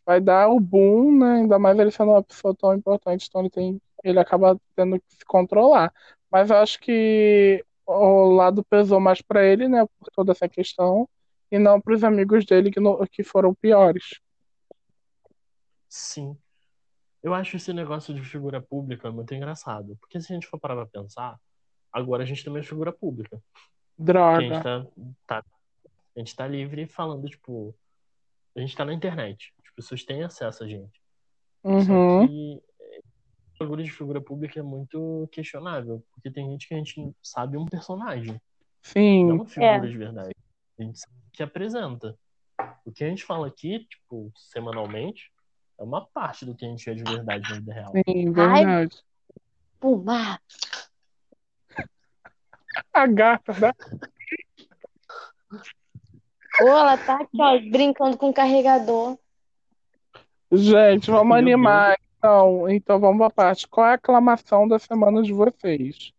vai dar o boom, né? Ainda mais ele sendo uma pessoa tão importante, então ele tem, ele acaba tendo que se controlar. Mas eu acho que o lado pesou mais pra ele, né? Por toda essa questão, e não pros amigos dele que, não- que foram piores. Sim. Eu acho esse negócio de figura pública muito engraçado. Porque se a gente for parar pra pensar, agora a gente também é figura pública. Porque a gente Droga. tá, tá, a gente tá livre falando, tipo, a gente tá na internet. As pessoas têm acesso a gente. Só Uhum, que o bagulho de figura pública é muito questionável. Porque tem gente que a gente sabe um personagem, não sim, uma figura de verdade. A gente sabe que apresenta. O que a gente fala aqui, tipo, semanalmente, é uma parte do que a gente é de verdade na vida real. sim, Ai, verdade. Pumar. A gata, né? Ô, ela tá aqui, ó, brincando com o carregador. Gente, vamos Meu Deus. animar. Então, então vamos pra parte. Qual é a aclamação da semana de vocês?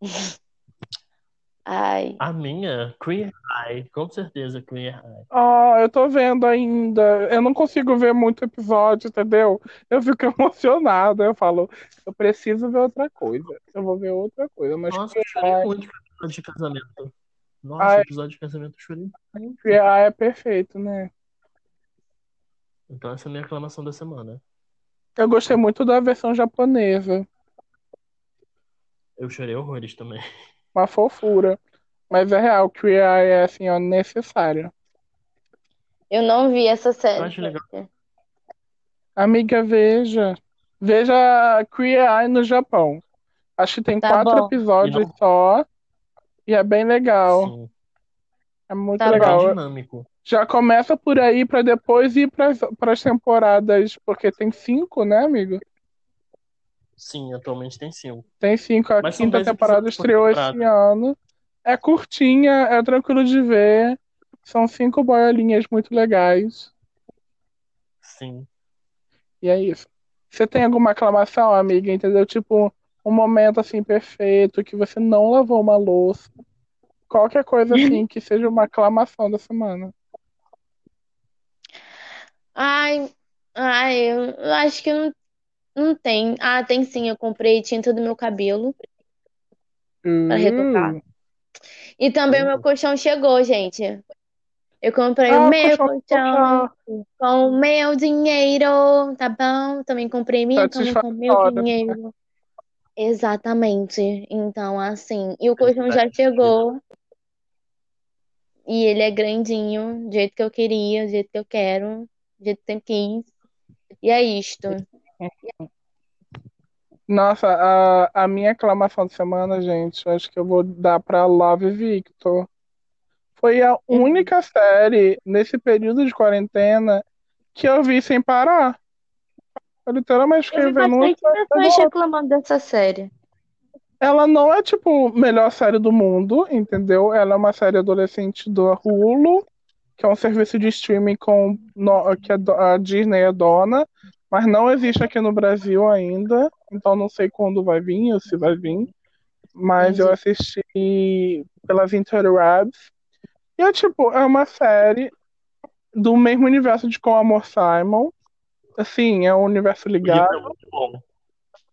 Ai. A minha, Queer Eye, com certeza Queer Eye. Ah, eu tô vendo ainda. Eu não consigo ver muito episódio, entendeu? Eu fico emocionada. Eu falo, eu preciso ver outra coisa. Eu vou ver outra coisa. Mas Nossa, eu chorei muito com o episódio de casamento. Nossa, Ai. o episódio de casamento eu chorei muito. Queer Eye é perfeito, né? Então essa é a minha aclamação da semana. Eu gostei muito da versão japonesa. Eu chorei horrores também. Uma fofura. Mas é real, Queer Eye é assim, ó, necessário. Eu não vi essa Eu série. acho legal. Amiga, veja. Veja Queer Eye no Japão. Acho que tem Tá quatro bom. episódios não- só. E é bem legal. Sim. É muito Tá É bem legal. dinâmico. Já começa por aí pra depois ir para as temporadas, porque tem cinco, né, amigo? Sim, atualmente tem cinco. Tem cinco. A Mas quinta temporada estreou esse ano. É curtinha, é tranquilo de ver. São cinco boiolinhas muito legais. Sim. E é isso. Você tem alguma aclamação, amiga? Entendeu? Tipo, um momento assim perfeito que você não lavou uma louça. Qualquer coisa assim que seja uma aclamação da semana. Ai, ai, eu acho que não, não tem. Ah, tem sim. Eu comprei tinta do meu cabelo pra retocar. Uh, E também o meu colchão chegou, gente. Eu comprei Ah, o o meu colchão colchão com o meu dinheiro, tá bom? Também comprei minha cama com o meu dinheiro. Exatamente. Então, assim, e o colchão já chegou. E ele é grandinho, do jeito que eu queria, do jeito que eu quero, do jeito que eu quis. E é isto. Nossa, a, a minha aclamação de semana, gente, acho que eu vou dar pra Love Victor. Foi a Uhum. única série nesse período de quarentena que eu vi sem parar. Eu literalmente Eu vi fiquei vendo bastante série pessoas reclamando dessa série. Ela não é, tipo, melhor série do mundo, entendeu? Ela é uma série adolescente do Hulu, que é um serviço de streaming com, que do- a Disney é dona, mas não existe aqui no Brasil ainda, então não sei quando vai vir ou se vai vir. Mas eu Entendi. assisti pelas interwebs. E é tipo, é uma série do mesmo universo de Com Amor Simon. Assim, é um universo O livro ligado. é muito bom.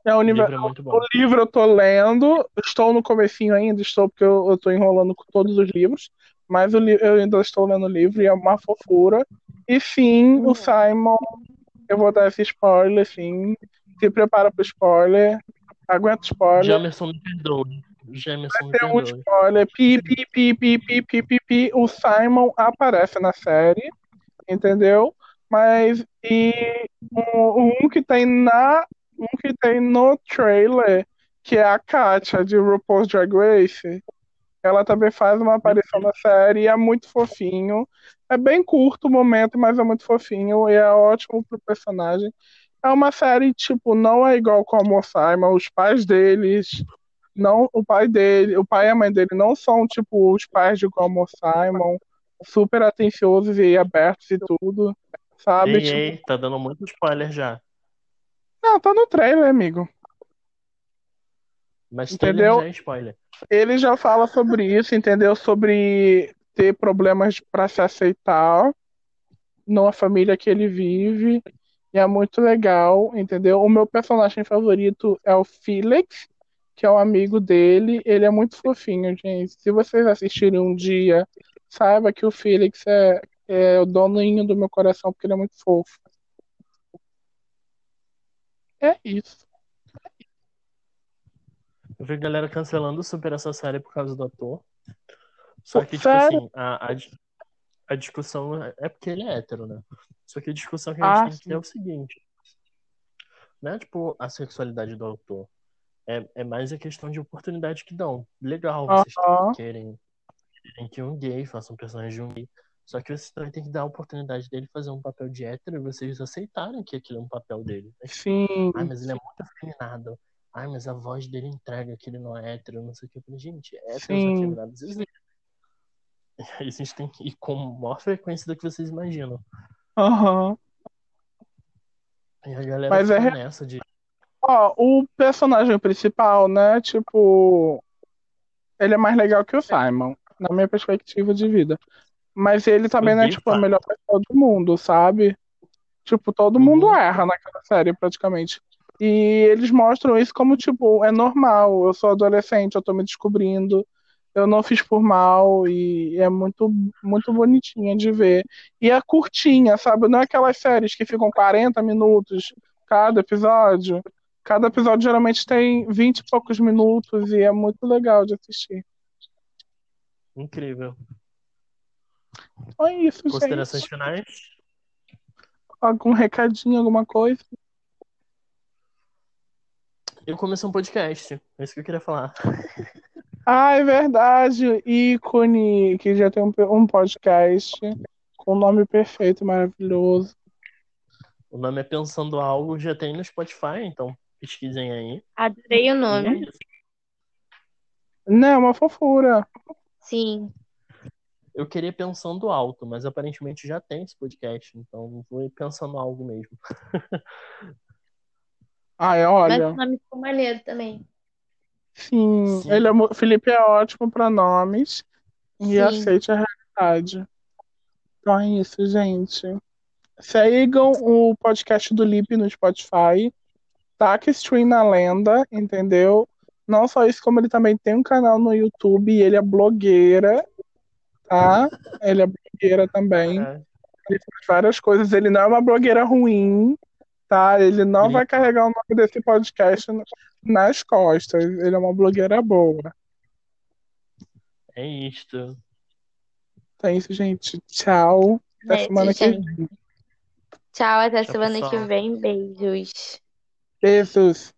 É um O universo. livro é muito bom. O livro eu tô lendo, estou no comecinho ainda, estou porque eu, eu tô enrolando com todos os livros, mas o li- eu ainda estou lendo o livro e é uma fofura. E sim, o Uhum. Simon, eu vou dar esse spoiler, sim. Se prepara pro spoiler. Aguenta o spoiler. Jamerson me perdoe. Jamerson me Tem um perdoe. spoiler. Pi, pi, pi, pi, pi, pi, pi, pi. O Simon aparece na série, entendeu? Mas e um, um que tem na um que tem no trailer, que é a Katia de RuPaul's Drag Race. Ela também faz uma aparição na série e é muito fofinho. É bem curto o momento, mas é muito fofinho e é ótimo pro personagem. É uma série, tipo, não é igual com o Simon. Os pais deles, não, o pai dele, o pai e a mãe dele não são, tipo, os pais de Como Simon, super atenciosos e abertos e tudo, sabe? Ei, Tipo, ei, tá dando muito spoiler já. não, tá no trailer, amigo. Mas Entendeu? é spoiler. Ele já fala sobre isso, entendeu? Sobre ter problemas para se aceitar numa família que ele vive. E é muito legal, entendeu? O meu personagem favorito é o Felix, que é um amigo dele. Ele é muito fofinho, gente. Se vocês assistirem um dia, saiba que o Felix é, é o doninho do meu coração, porque ele é muito fofo. É isso. Eu vi galera cancelando super essa série por causa do ator. Só que, tipo assim, a, a, a discussão é é porque ele é hétero, né? Só que a discussão que a gente Ah, tem que ter é o seguinte. Não é, tipo, a sexualidade do autor. É, é mais a questão de oportunidade que dão. Legal, vocês Aham. querem, querem que um gay faça um personagem de um gay. Só que vocês também tem que dar a oportunidade dele fazer um papel de hétero e vocês aceitarem que aquilo é um papel dele. Sim. Ai, mas ele é muito afeminado. Ai, mas a voz dele entrega que ele não é hétero, não sei o que. Eu falei, gente, héteros Sim. afeminados existem. Aí a gente tem que ir com maior frequência do que vocês imaginam. Aham. E a galera Mas é nessa de. Ó, o personagem principal, né? Tipo, ele é mais legal que o Simon, na minha perspectiva de vida. Mas ele também não é, tipo, a melhor pessoa do mundo, sabe? Tipo, todo mundo Uhum. erra naquela série, praticamente. E eles mostram isso como, tipo, é normal. Eu sou adolescente, eu tô me descobrindo. Eu não fiz por mal e é muito, muito bonitinha de ver. E é curtinha, sabe? Não é aquelas séries que ficam 40 minutos cada episódio. Cada episódio geralmente tem 20 e poucos minutos e é muito legal de assistir. Incrível. Então é isso, Considerações gente. finais? Algum recadinho, alguma coisa? Eu comecei um podcast. É isso que eu queria falar. Ah, é verdade. o Ícone, que já tem um, um podcast com o nome perfeito, maravilhoso. O nome é Pensando Algo, já tem no Spotify, então pesquisem aí. Adorei o é nome. isso. Não, é uma fofura. Sim. Eu queria Pensando Alto, mas aparentemente já tem esse podcast, então vou ir pensando algo mesmo. Ai, Mas olha. o nome ficou maneiro também. Sim, Sim. ele é, Felipe é ótimo para nomes e Sim. aceite a realidade. Então é isso, gente. Sigam o podcast do Lipe no Spotify. Taca Stream na Lenda, entendeu? Não só isso, como ele também tem um canal no YouTube e ele é blogueira, tá? Ele é blogueira também. É. Ele faz várias coisas. Ele não é uma blogueira ruim, tá? Ele não vai carregar o nome desse podcast nas costas. Ele é uma blogueira boa. É isto. Então é isso, gente. Tchau. Até É, semana que gente. vem. Tchau, até Tchau, semana que pessoal. vem. Beijos. Beijos.